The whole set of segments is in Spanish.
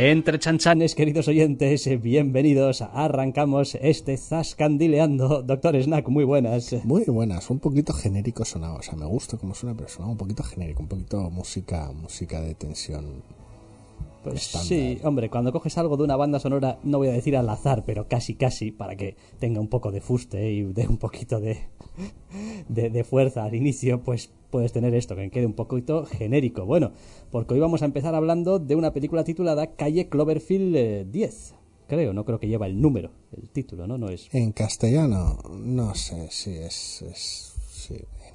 Entre chanchanes, queridos oyentes, bienvenidos. Arrancamos este Zascandileando. Doctor Snack, muy buenas. Muy buenas, un poquito genérico sonaba. O sea, me gusta como suena, pero sonaba un poquito genérico, un poquito música, música de tensión. Estándar. sí, hombre, cuando coges algo de una banda sonora, no voy a decir al azar, pero casi casi, para que tenga un poco de fuste y de un poquito de, de, de fuerza al inicio, pues puedes tener esto, que quede un poquito genérico. Bueno, porque hoy vamos a empezar hablando de una película titulada Calle Cloverfield eh, 10. Creo, no creo que lleva el número, el título, ¿no? No es. En castellano, no sé si es, es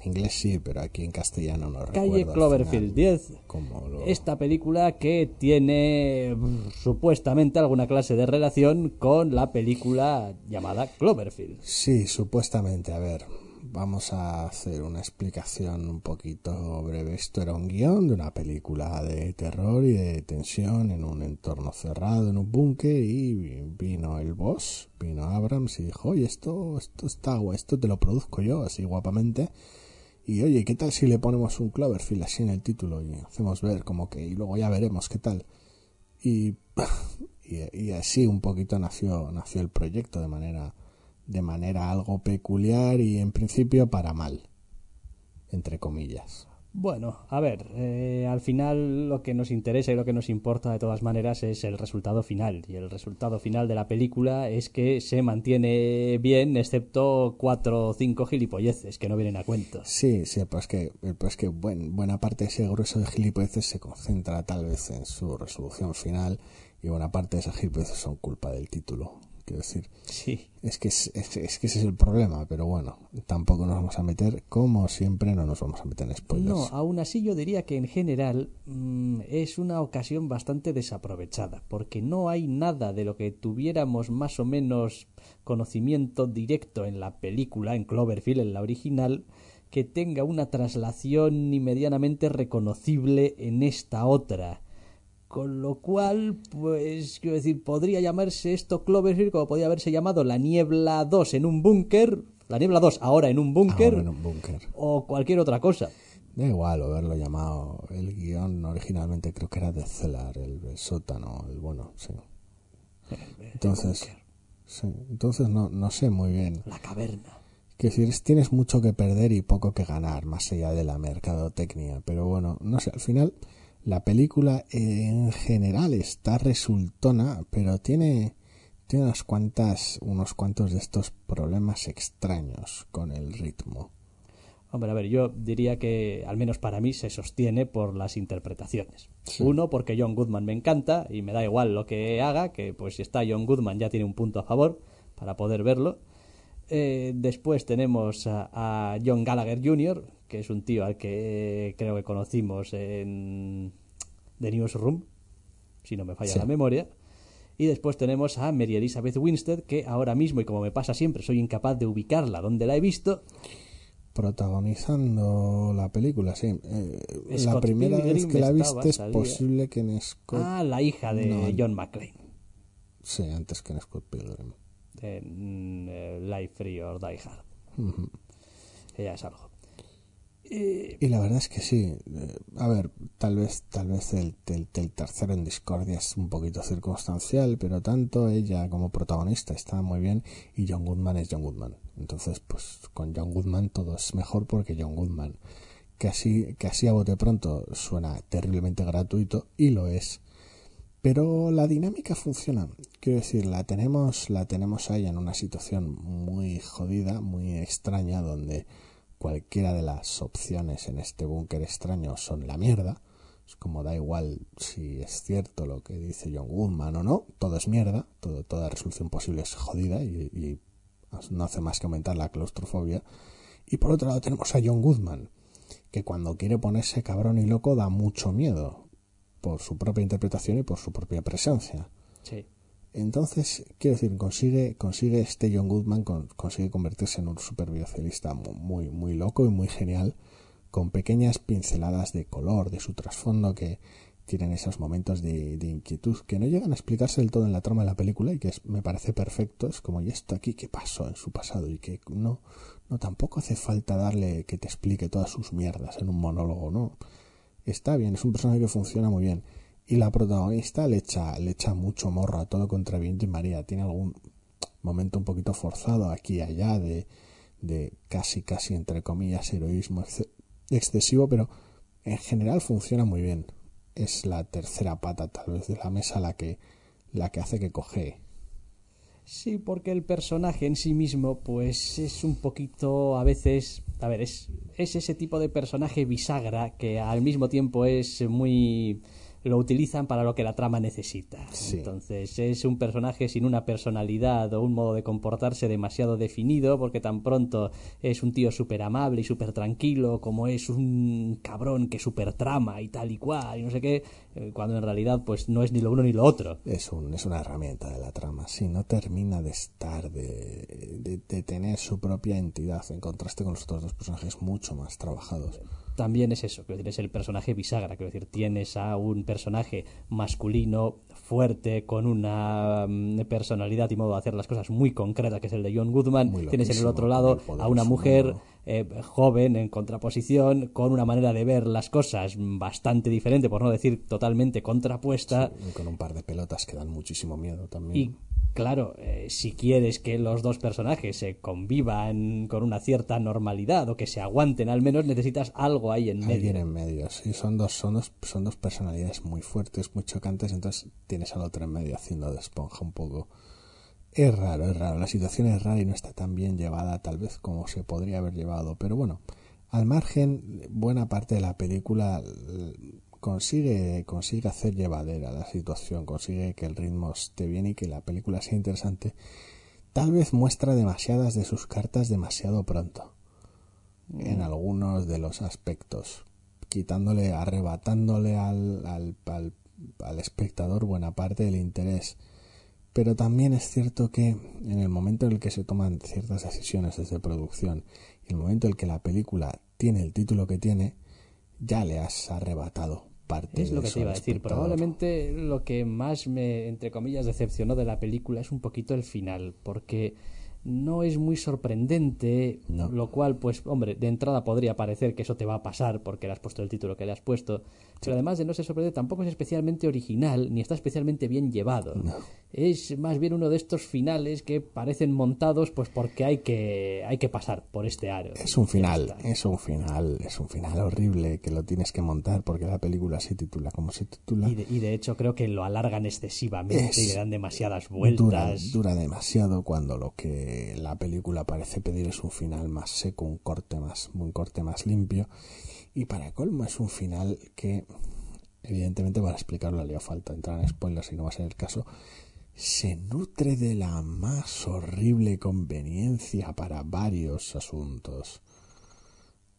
inglés sí, pero aquí en castellano no Calle recuerdo al Cloverfield final 10. cómo lo- Esta película que tiene mm, supuestamente alguna clase de relación con la película llamada Cloverfield. Sí, supuestamente. A ver, vamos a hacer una explicación un poquito breve. Esto era un guion de una película de terror y de tensión en un entorno cerrado, en un búnker, y vino el boss, vino Abrams y dijo, oye, esto, esto está guay, esto te lo produzco yo, así guapamente. Y oye, ¿qué tal si le ponemos un Cloverfield así en el título y hacemos ver como que, y luego ya veremos qué tal? Y, y, y así un poquito nació, nació el proyecto de manera, de manera algo peculiar y en principio para mal, entre comillas. Bueno, a ver, eh, al final lo que nos interesa y lo que nos importa de todas maneras es el resultado final. Y el resultado final de la película es que se mantiene bien, excepto cuatro o cinco gilipolleces que no vienen a cuento. Sí, sí, pues que, pues que buen- buena parte de ese grueso de gilipolleces se concentra tal vez en su resolución final y buena parte de esas gilipolleces son culpa del título. Quiero decir, Sí. es que, es, es- es que ese es el problema, pero bueno, tampoco nos vamos a meter, como siempre, no nos vamos a meter en spoilers. No, aún así yo diría que en general mm, es una ocasión bastante desaprovechada, porque no hay nada de lo que tuviéramos más o menos conocimiento directo en la película, en Cloverfield, en la original, que tenga una traslación ni medianamente reconocible en esta otra. Con lo cual, pues, quiero decir, podría llamarse esto Cloverfield como podría haberse llamado La Niebla 2 en un búnker, La Niebla 2 ahora en un búnker, o cualquier otra cosa. Da igual haberlo llamado el guion originalmente creo que era de Cellar, el, el sótano, el bueno, sí. Entonces, sí, entonces no, no sé muy bien. La caverna. Que decir, es- tienes mucho que perder y poco que ganar, más allá de la mercadotecnia. Pero bueno, no sé, al final la película en general está resultona, pero tiene, tiene unas cuantas, unos cuantos de estos problemas extraños con el ritmo. Hombre, a ver, yo diría que al menos para mí se sostiene por las interpretaciones. Uno, porque John Goodman me encanta y me da igual lo que haga, que pues si está John Goodman ya tiene un punto a favor para poder verlo. Eh, después tenemos a, a John Gallagher Jr., que es un tío al que eh, creo que conocimos en The Newsroom, si no me falla Sí. la memoria. Y después tenemos a Mary Elizabeth Winstead, que ahora mismo, y como me pasa siempre, soy incapaz de ubicarla donde la he visto. Protagonizando la película, sí. Eh, la primera vez que la viste es salía. posible que en Scott... Ah, la hija de No. John McClane. Sí, antes que en Scott Pilgrim. En eh, Life Free or Die Hard. Ella es algo. Eh, Y la verdad es que sí. eh, a ver, tal vez, tal vez el, el- tercero en discordia es un poquito circunstancial, pero tanto ella como protagonista está muy bien y John Goodman es John Goodman. Entonces, pues con John Goodman todo es mejor porque John Goodman, que así, que así a bote pronto suena terriblemente gratuito y lo es. Pero la dinámica funciona. Quiero decir, la tenemos, la tenemos ahí en una situación muy jodida, muy extraña, donde cualquiera de las opciones en este búnker extraño son la mierda. Es como da igual si es cierto lo que dice John Goodman o no, todo es mierda, toda resolución posible es jodida y, y no hace más que aumentar la claustrofobia. Y por otro lado tenemos a John Goodman, que cuando quiere ponerse cabrón y loco da mucho miedo por su propia interpretación y por su propia presencia. sí. Entonces, quiero decir, consigue, consigue este John Goodman, consigue convertirse en un superviocilista muy, muy loco y muy genial, con pequeñas pinceladas de color de su trasfondo que tienen esos momentos de, inquietud que no llegan a explicarse del todo en la trama de la película y que me parece perfecto. Es como, ¿y esto aquí qué pasó en su pasado? Y que no, no tampoco hace falta darle que te explique todas sus mierdas en un monólogo, ¿no? Está bien, es un personaje que funciona muy bien. Y la protagonista le echa, le echa mucho morro a todo contra Viento y María. Tiene algún momento un poquito forzado aquí y allá de, de casi, casi entre comillas, heroísmo excesivo, pero en general funciona muy bien. Es la tercera pata tal vez de la mesa la que, la que hace que coge. Sí, porque el personaje en sí mismo, pues es un poquito a veces. A ver, es, es ese tipo de personaje bisagra que al mismo tiempo es muy lo utilizan para lo que la trama necesita. Entonces es un personaje sin una personalidad o un modo de comportarse demasiado definido porque tan pronto es un tío súper amable y súper tranquilo como es un cabrón que súper trama y tal y cual y no sé qué, eh, cuando en realidad pues no es ni lo uno ni lo otro. Es, un, es una herramienta de la trama, si no termina de estar, de, de tener su propia entidad en contraste con los otros dos personajes mucho más trabajados también es eso, quiero decir, es el personaje bisagra, quiero decir, tienes a un personaje masculino fuerte, con una mm, personalidad y modo de hacer las cosas muy concreta, que es el de John Goodman, tienes en el otro lado a una mujer eh, joven en contraposición, con una manera de ver las cosas bastante diferente, por no decir totalmente contrapuesta. y con un par de pelotas que dan muchísimo miedo también. Claro, eh, si quieres que los dos personajes se convivan con una cierta normalidad o que se aguanten al menos, necesitas algo ahí en medio. Alguien en medio, sí, son dos, son dos, son dos personalidades muy fuertes, muy chocantes, entonces tienes al otro en medio haciendo de esponja un poco. Es raro, es raro, la situación es rara y no está tan bien llevada tal vez como se podría haber llevado, pero bueno, al margen, buena parte de la película consigue, consigue hacer llevadera la situación, consigue que el ritmo esté bien y que la película sea interesante, tal vez muestra demasiadas de sus cartas demasiado pronto en mm. algunos de los aspectos, quitándole, arrebatándole al, al, al, espectador buena parte del interés. Pero también es cierto que en el momento en el que se toman ciertas decisiones desde producción y el momento en el que la película tiene el título que tiene, ya le has arrebatado es lo que te iba a decir. Probablemente lo que más me, entre comillas, decepcionó de la película es un poquito el final, porque no es muy sorprendente, lo cual, pues, hombre, de entrada podría parecer que eso te va a pasar porque le has puesto el título que le has puesto, pero además de no ser sorprendente, tampoco es especialmente original ni está especialmente bien llevado. Es más bien uno de estos finales que parecen montados, pues, porque hay que, hay que pasar por este aro. Es un final, es un final, es un final horrible que lo tienes que montar porque la película se titula como se titula. Y de, y de hecho creo que lo alargan excesivamente y le dan demasiadas vueltas. Dura, dura demasiado cuando lo que la película parece pedir es un final más seco, un corte más, un corte más limpio. Y para colmo es un final que, evidentemente, para explicarlo haría falta entrar en spoilers y no va a ser el caso. Se nutre de la más horrible conveniencia para varios asuntos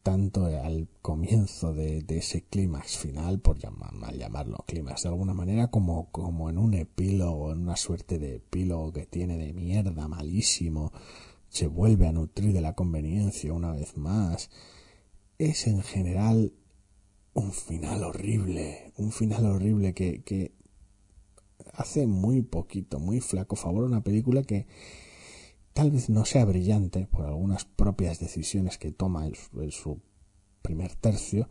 tanto al comienzo de, ese clímax final, por llamar, llamarlo clímax de alguna manera, como, como en un epílogo, en una suerte de epílogo que tiene de mierda malísimo, se vuelve a nutrir de la conveniencia una vez más. Es en general un final horrible, un final horrible que, que hace muy poquito, muy flaco favor a una película que tal vez no sea brillante por algunas propias decisiones que toma en su, primer tercio,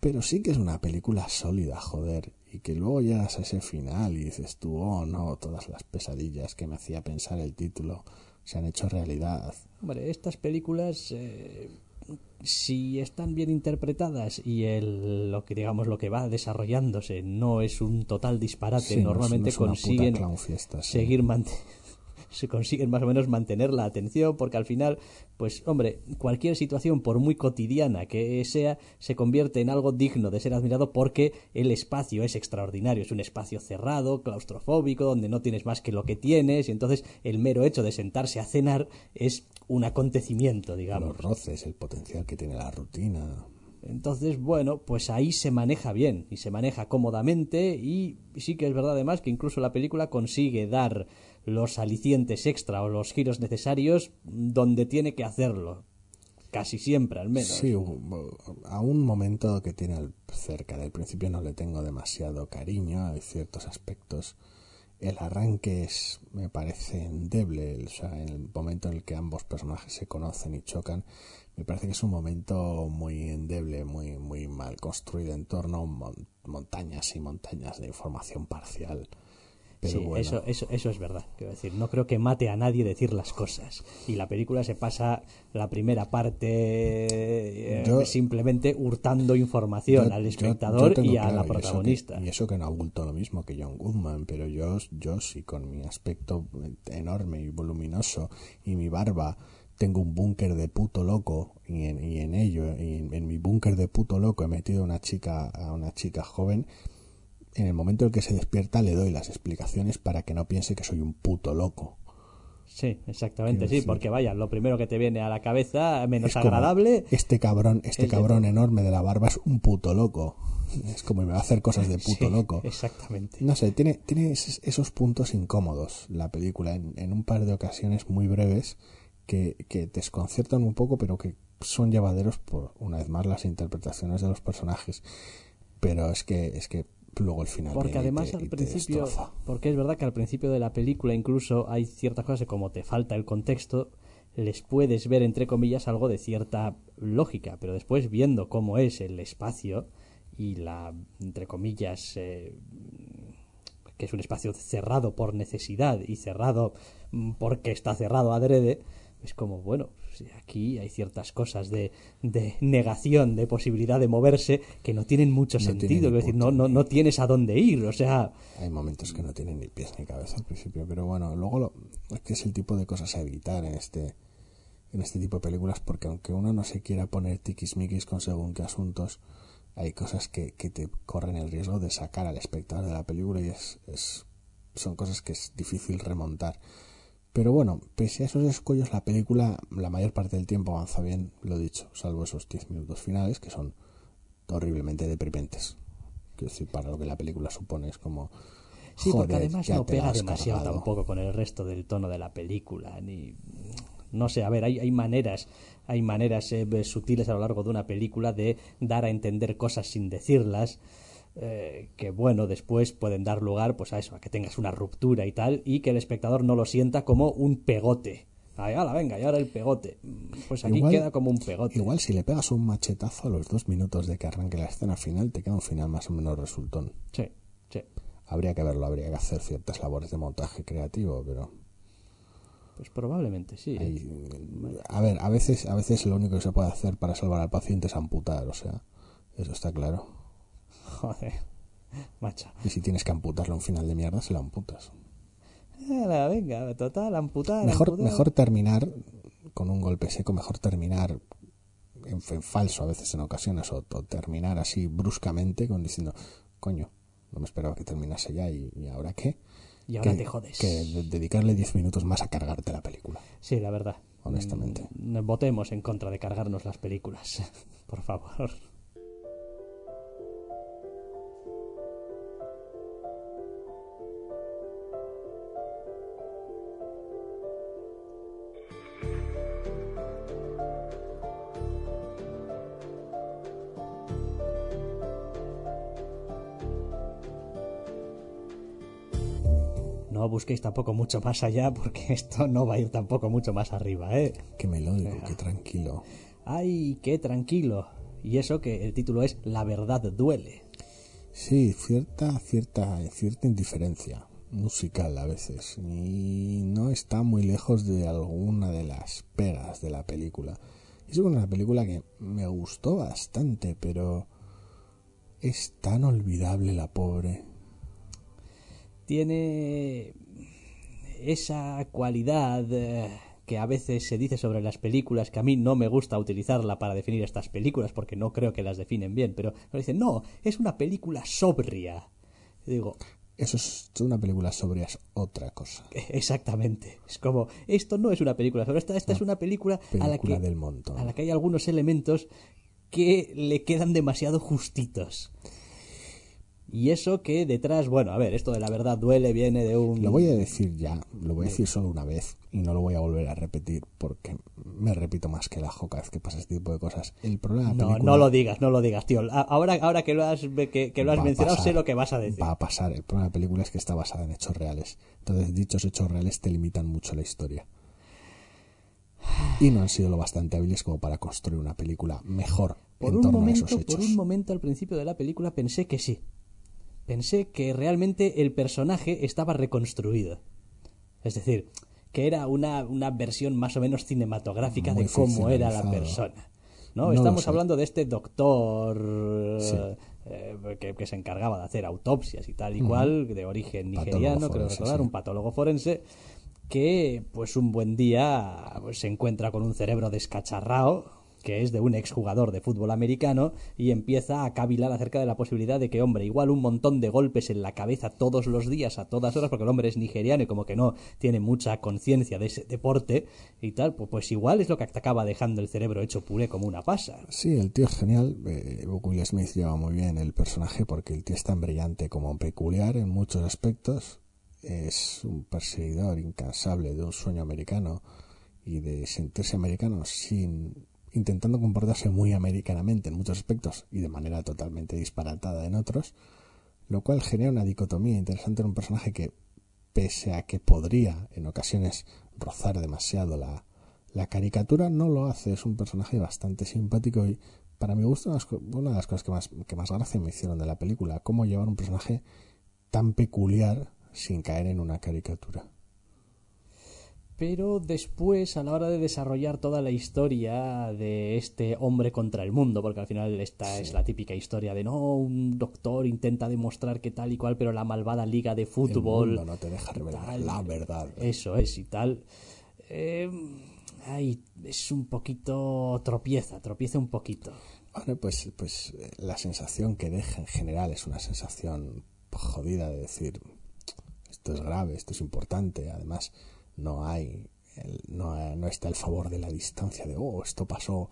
pero sí que es una película sólida, joder, y que luego llegas a ese final y dices tú, oh no, todas las pesadillas que me hacía pensar el título se han hecho realidad. Hombre, estas películas, eh, si están bien interpretadas y el, lo que digamos lo que va desarrollándose no es un total disparate, normalmente consiguen seguir se consiguen más o menos mantener la atención porque al final, pues hombre, cualquier situación, por muy cotidiana que sea, se convierte en algo digno de ser admirado porque el espacio es extraordinario, es un espacio cerrado, claustrofóbico, donde no tienes más que lo que tienes y entonces el mero hecho de sentarse a cenar es un acontecimiento, digamos. Los roces, el potencial que tiene la rutina. Entonces, bueno, pues ahí se maneja bien y se maneja cómodamente y sí que es verdad además que incluso la película consigue dar los alicientes extra o los giros necesarios donde tiene que hacerlo. Casi siempre, al menos. Sí, a un momento que tiene cerca del principio no le tengo demasiado cariño, hay ciertos aspectos. El arranque es, me parece endeble, o sea, en el momento en el que ambos personajes se conocen y chocan, me parece que es un momento muy endeble, muy, muy mal construido en torno a montañas y montañas de información parcial. Pero sí, bueno. eso, eso, eso es verdad. Quiero decir, no creo que mate a nadie decir las cosas. Y la película se pasa la primera parte eh, Yo- simplemente hurtando información Yo- al espectador yo y a claro, la eso que- protagonista. Y eso, que, no abulto lo mismo que John Goodman, pero yo, yo sí con mi aspecto enorme y voluminoso y mi barba tengo un búnker de puto loco y en, y en ello, y en, en mi búnker de puto loco he metido a una chica, a una chica joven. En el momento en que se despierta le doy las explicaciones para que no piense que soy un puto loco. Sí, exactamente, sí, decir- porque vaya, lo primero que te viene a la cabeza, menos Es agradable, Este cabrón, este es de- cabrón enorme de la barba es un puto loco. Es como me va a hacer cosas de puto Sí, loco. Exactamente. No sé, tiene, tiene esos esos puntos incómodos la película en, en un par de ocasiones muy breves que, que desconciertan un poco, pero que son llevaderos por, una vez más, las interpretaciones de los personajes. Pero es que, es que luego el final. Porque además te- al principio, porque es verdad que al principio de la película incluso hay ciertas cosas que como te falta el contexto, les puedes ver entre comillas algo de cierta lógica, pero después viendo cómo es el espacio y la entre comillas eh, que es un espacio cerrado por necesidad y cerrado mm, porque está cerrado adrede, es como, bueno, aquí hay ciertas cosas de, de negación, de posibilidad de moverse que no tienen mucho No sentido, es decir, no, no, no tienes a dónde ir, o sea, Hay momentos que no tienen ni pies ni cabeza al principio, pero bueno, luego lo, es que es el tipo de cosas a evitar en este en este tipo de películas porque aunque uno no se quiera poner tiquismiquis con según qué asuntos, hay cosas que, que te corren el riesgo de sacar al espectador de la película y es, es son cosas que es difícil remontar. Pero bueno, pese a esos escollos, la película la mayor parte del tiempo avanza bien, lo dicho, salvo esos 10 minutos finales que son horriblemente deprimentes. Quiero decir, para lo que la película supone es como... sí, porque además no pega demasiado cargado. tampoco con el resto del tono de la película, ni no sé, a ver, hay, hay maneras, hay maneras eh, sutiles a lo largo de una película de dar a entender cosas sin decirlas, eh, que bueno, después pueden dar lugar pues a eso, a que tengas una ruptura y tal, y que el espectador no lo sienta como un pegote. Ala, venga, y ahora el pegote. Mm, Pues aquí Igual- queda como un pegote. Igual si le pegas un machetazo a los dos minutos de que arranque la escena final, te queda un final más o menos resultón. Sí, sí. Habría que verlo, habría que hacer ciertas labores de montaje creativo, pero Pues probablemente sí. ¿eh? a ver, a veces, a veces lo único que se puede hacer para salvar al paciente es amputar, o sea, eso está claro. Joder, macho. Y si tienes que amputarle un final de mierda, se lo amputas. Venga, total, amputar. Mejor, amputar. mejor terminar con un golpe seco, mejor terminar en, en falso a veces en ocasiones, o, o terminar así bruscamente con diciendo, coño, no me esperaba que terminase ya y, y ahora qué. Y ahora que, te jodes. Que de- dedicarle 10 minutos más a cargarte la película. Sí, la verdad. Honestamente. Mm, Votemos en contra de cargarnos las películas. Por favor. Busquéis tampoco mucho más allá porque esto no va a ir tampoco mucho más arriba, ¿eh? Qué melódico, qué tranquilo. ¡Ay, qué tranquilo! Y eso que el título es La verdad duele. Sí, cierta, cierta, cierta indiferencia musical a veces. Y no está muy lejos de alguna de las pegas de la película. Es una película que me gustó bastante, pero es tan olvidable la pobre. Tiene esa cualidad eh, que a veces se dice sobre las películas, que a mí no me gusta utilizarla para definir estas películas porque no creo que las definen bien, pero me dicen, no, es una película sobria. Y digo, Eso es una película sobria, es otra cosa. exactamente. Es como, esto no es una película sobria, esta, esta es una película, a la que del a la que hay algunos elementos que le quedan demasiado justitos. Y eso que detrás, bueno, a ver, esto de la verdad duele viene de un... Lo voy a decir ya, lo voy a decir solo una vez y no lo voy a volver a repetir porque me repito más que la joca vez que pasa este tipo de cosas. El problema de la No, película no lo digas, no lo digas, tío. Ahora, ahora que lo has, que, que lo has mencionado, pasar, sé lo que vas a decir. Va a pasar. El problema de la película es que está basada en hechos reales. Entonces, dichos hechos reales te limitan mucho la historia. Y no han sido lo bastante hábiles como para construir una película mejor Por en un, torno a esos hechos. por un momento al principio de la película pensé que sí. Pensé que realmente el personaje estaba reconstruido. Es decir, que era una, una versión más o menos cinematográfica Muy de cómo era la persona. ¿no? Estamos hablando de este doctor Sí. eh, que, que se encargaba de hacer autopsias y tal y cual, de origen Patólogo nigeriano, creo forense, recordar, sí. un patólogo forense, que pues un buen día pues, se encuentra con un cerebro descacharrao que es de un exjugador de fútbol americano y empieza a cavilar acerca de la posibilidad de que, hombre, igual un montón de golpes en la cabeza todos los días, a todas horas, porque el hombre es nigeriano y como que no tiene mucha conciencia de ese deporte y tal, pues, pues igual es lo que acaba dejando el cerebro hecho puré como una pasa. Sí, el tío es genial. Eh, Will Smith lleva muy bien el personaje porque el tío es tan brillante como peculiar en muchos aspectos. Es un perseguidor incansable de un sueño americano y de sentirse americano sin intentando comportarse muy americanamente en muchos aspectos y de manera totalmente disparatada en otros, lo cual genera una dicotomía interesante en un personaje que, pese a que podría en ocasiones rozar demasiado la, la caricatura, no lo hace. Es un personaje bastante simpático y, para mi gusto, una de las cosas que más, que más gracia me hicieron de la película, cómo llevar un personaje tan peculiar sin caer en una caricatura. Pero después, a la hora de desarrollar toda la historia de este hombre contra el mundo, porque al final esta es la típica historia de no, un doctor intenta demostrar que tal y cual, pero la malvada liga de El fútbol. mundo no te deja revelar tal, la verdad. Eso es y tal. Eh, ay, es un poquito. tropieza, tropieza un poquito. Bueno, pues, pues eh, la sensación que deja en general es una sensación jodida de decir esto es grave, esto es importante, además no hay, no, no está el favor de la distancia de oh, esto pasó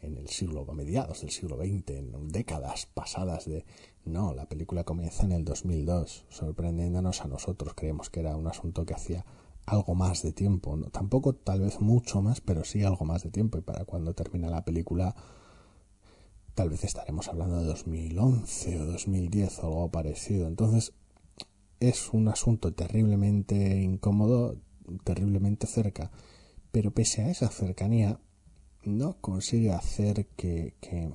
en el siglo, a mediados del siglo XX, en décadas pasadas de... No, la película comienza en el 2002, sorprendiéndonos a nosotros, creemos que era un asunto que hacía algo más de tiempo, no, tampoco tal vez mucho más, pero sí algo más de tiempo, y para cuando termina la película tal vez estaremos hablando de 2011 o 2010 o algo parecido. Entonces, es un asunto terriblemente incómodo, terriblemente cerca, pero pese a esa cercanía, no consigue hacer que, que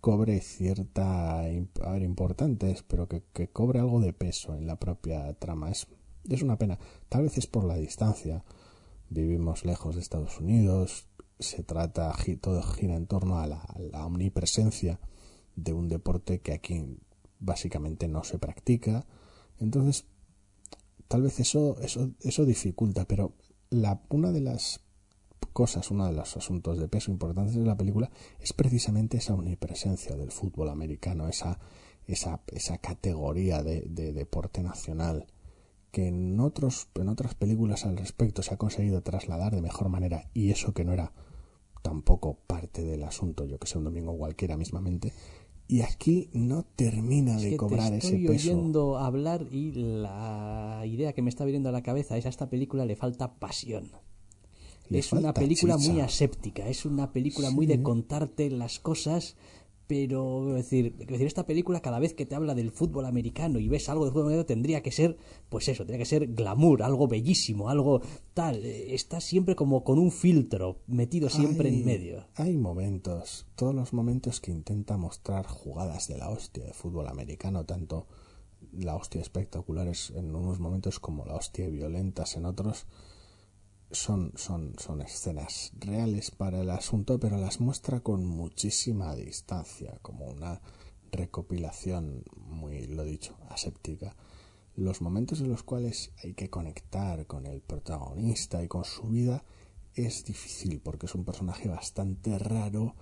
cobre cierta, a ver, importante es, pero que, que cobre algo de peso en la propia trama. Es, es una pena. Tal vez es por la distancia. Vivimos lejos de Estados Unidos, se trata, todo gira en torno a la, a la omnipresencia de un deporte que aquí básicamente no se practica. Entonces, tal vez eso, eso, eso dificulta, pero la, una de las cosas, uno de los asuntos de peso importantes de la película es precisamente esa omnipresencia del fútbol americano, esa, esa, esa categoría de, de deporte nacional que en, otros, en otras películas al respecto se ha conseguido trasladar de mejor manera y eso que no era tampoco parte del asunto, yo que sé, un domingo cualquiera mismamente, y aquí no termina Es de que cobrar te estoy ese peso. oyendo hablar y la idea que me está viniendo a la cabeza es a esta película le falta pasión. Le es una película chicha. muy aséptica, es una película muy de contarte las cosas, pero quiero decir, quiero decir, esta película cada vez que te habla del fútbol americano y ves algo de fútbol americano tendría que ser, pues eso, tendría que ser glamour, algo bellísimo, algo tal. Eh, Está siempre como con un filtro metido siempre Hay- en medio. Hay momentos, todos los momentos que intenta mostrar jugadas de la hostia de fútbol americano, tanto la hostia espectaculares en unos momentos como la hostia violentas en otros, son, son, son escenas reales para el asunto, pero las muestra con muchísima distancia, como una recopilación muy, lo dicho, aséptica. Los momentos en los cuales hay que conectar con el protagonista y con su vida es difícil porque es un personaje bastante raro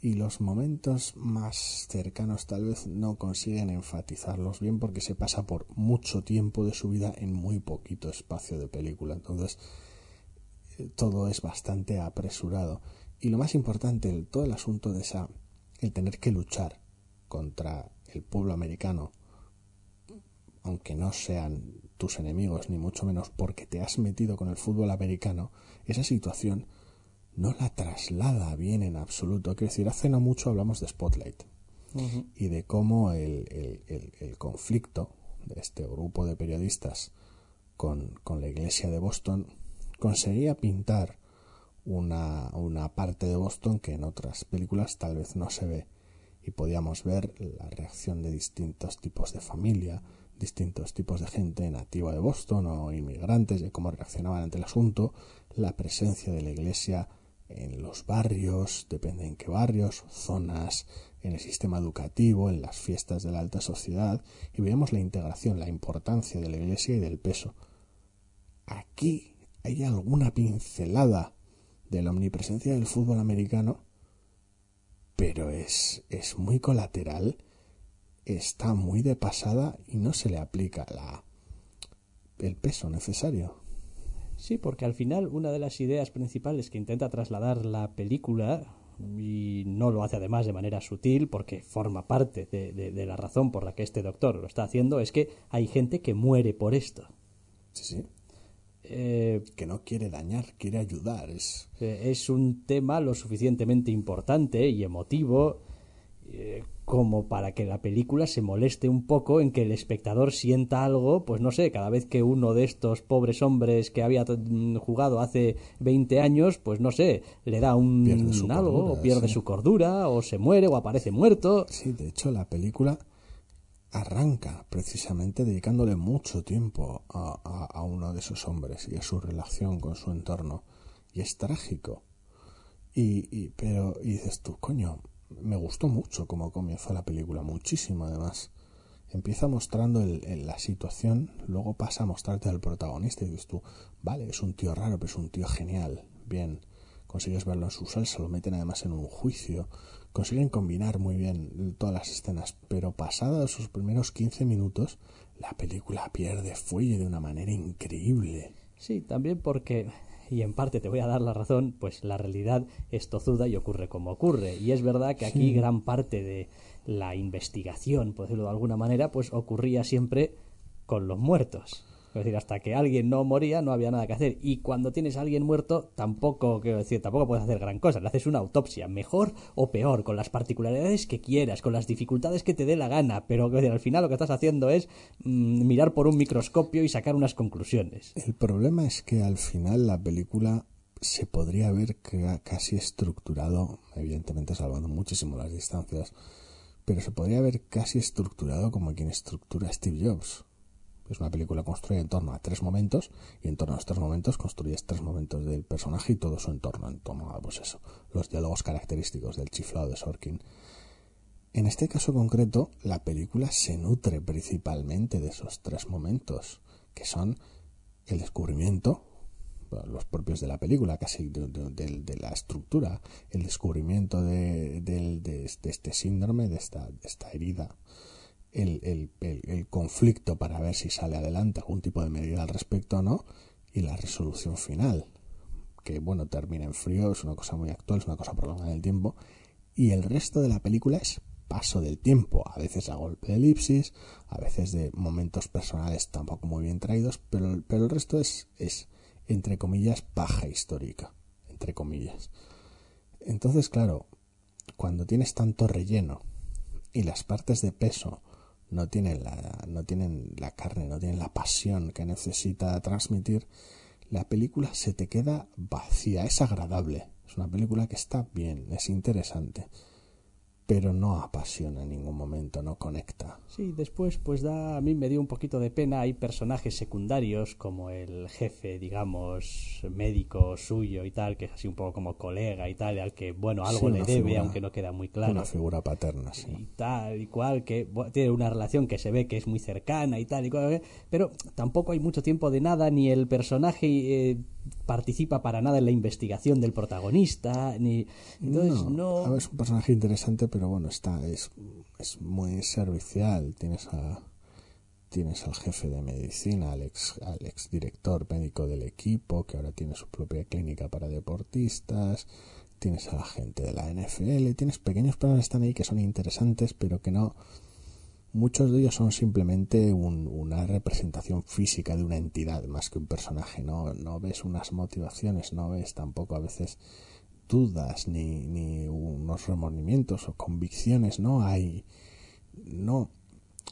y los momentos más cercanos tal vez no consiguen enfatizarlos bien porque se pasa por mucho tiempo de su vida en muy poquito espacio de película. Entonces, todo es bastante apresurado. Y lo más importante, el- todo el asunto de esa el tener que luchar contra el pueblo americano, aunque no sean tus enemigos, ni mucho menos porque te has metido con el fútbol americano, esa situación no la traslada bien en absoluto. Quiero decir, hace no mucho hablamos de Spotlight y de cómo el, el, conflicto de este grupo de periodistas con, con, la iglesia de Boston conseguía pintar una, una parte de Boston que en otras películas tal vez no se ve y podíamos ver la reacción de distintos tipos de familia, distintos tipos de gente nativa de Boston o inmigrantes de cómo reaccionaban ante el asunto, la presencia de la iglesia en los barrios, depende en qué barrios, zonas, en el sistema educativo, en las fiestas de la alta sociedad, y veíamos la integración, la importancia de la iglesia y del peso. Aquí hay alguna pincelada de la omnipresencia del fútbol americano, pero es, es muy colateral, está muy de pasada y no se le aplica la, el peso necesario. Sí, porque al final una de las ideas principales que intenta trasladar la película, y no lo hace además de manera sutil, porque forma parte de, de, la razón por la que este doctor lo está haciendo, es que hay gente que muere por esto. Sí, sí. Eh, que no quiere dañar, quiere ayudar. Es... Eh, es un tema lo suficientemente importante y emotivo eh, como para que la película se moleste un poco en que el espectador sienta algo, pues no sé, cada vez que uno de estos pobres hombres que había mm, jugado hace 20 años, pues no sé, le da un algo, o pierde su cordura, o se muere, o aparece muerto. Sí, de hecho la película arranca precisamente dedicándole mucho tiempo a, uno de esos hombres y a su relación con su entorno. Y es trágico. Y, y, pero y dices tú, coño, me gustó mucho como comenzó la película, muchísimo además. Empieza mostrando el, la situación, luego pasa a mostrarte al protagonista y dices tú, vale, es un tío raro, pero es un tío genial, bien, consigues verlo en su salsa, lo meten además en un juicio, consiguen combinar muy bien todas las escenas, pero pasados esos primeros 15 minutos, la película pierde fuelle de una manera increíble. Sí, también porque y en parte te voy a dar la razón, pues la realidad es tozuda y ocurre como ocurre. Y es verdad que aquí gran parte de la investigación, por decirlo de alguna manera, pues ocurría siempre con los muertos. Es decir, hasta que alguien no moría no había nada que hacer. Y cuando tienes a alguien muerto, tampoco, quiero decir, tampoco puedes hacer gran cosa. Le haces una autopsia, mejor o peor, con las particularidades que quieras, con las dificultades que te dé la gana. Pero al final lo que estás haciendo es mm, mirar por un microscopio y sacar unas conclusiones. El problema es que al final la película se podría haber casi estructurado, evidentemente salvando muchísimo las distancias, pero se podría haber casi estructurado como quien estructura Steve Jobs es una película construida en torno a tres momentos y en torno a los tres momentos construyes tres momentos del personaje y todo su entorno, en torno a pues eso, los diálogos característicos del chiflado de Sorkin. En este caso concreto, la película se nutre principalmente de esos tres momentos, que son el descubrimiento, los propios de la película, casi de, la estructura, el descubrimiento de, de, este síndrome, de esta, de esta herida el, el, conflicto para ver si sale adelante algún tipo de medida al respecto o no y la resolución final que bueno termina en frío es una cosa muy actual es una cosa prolongada en el tiempo y el resto de la película es paso del tiempo a veces a golpe de elipsis a veces de momentos personales tampoco muy bien traídos pero, pero el resto es, es entre comillas paja histórica entre comillas. Entonces claro cuando tienes tanto relleno y las partes de peso no tienen la, no tienen la carne, no tienen la pasión que necesita transmitir, la película se te queda vacía, es agradable, es una película que está bien, es interesante, pero no apasiona en ningún momento, no conecta. Sí, después pues da a mí me dio un poquito de pena, hay personajes secundarios como el jefe, digamos, médico suyo y tal, que es así un poco como colega y tal, al que bueno, algo le debe, aunque no queda muy claro. Una figura paterna, sí. Y tal y cual que tiene una relación que se ve que es muy cercana y tal y cual, pero tampoco hay mucho tiempo de nada ni el personaje eh, participa para nada en la investigación del protagonista, ni entonces no, es un personaje interesante, pero bueno, está es, es muy servicial, tienes a tienes al jefe de medicina, al ex, al ex director médico del equipo, que ahora tiene su propia clínica para deportistas, tienes a la gente de la NFL, tienes pequeños planos que están ahí que son interesantes, pero que no. Muchos de ellos son simplemente una representación física de una entidad más que un personaje. No, no ves unas motivaciones, no ves tampoco a veces dudas ni, ni unos remordimientos o convicciones. No hay. No,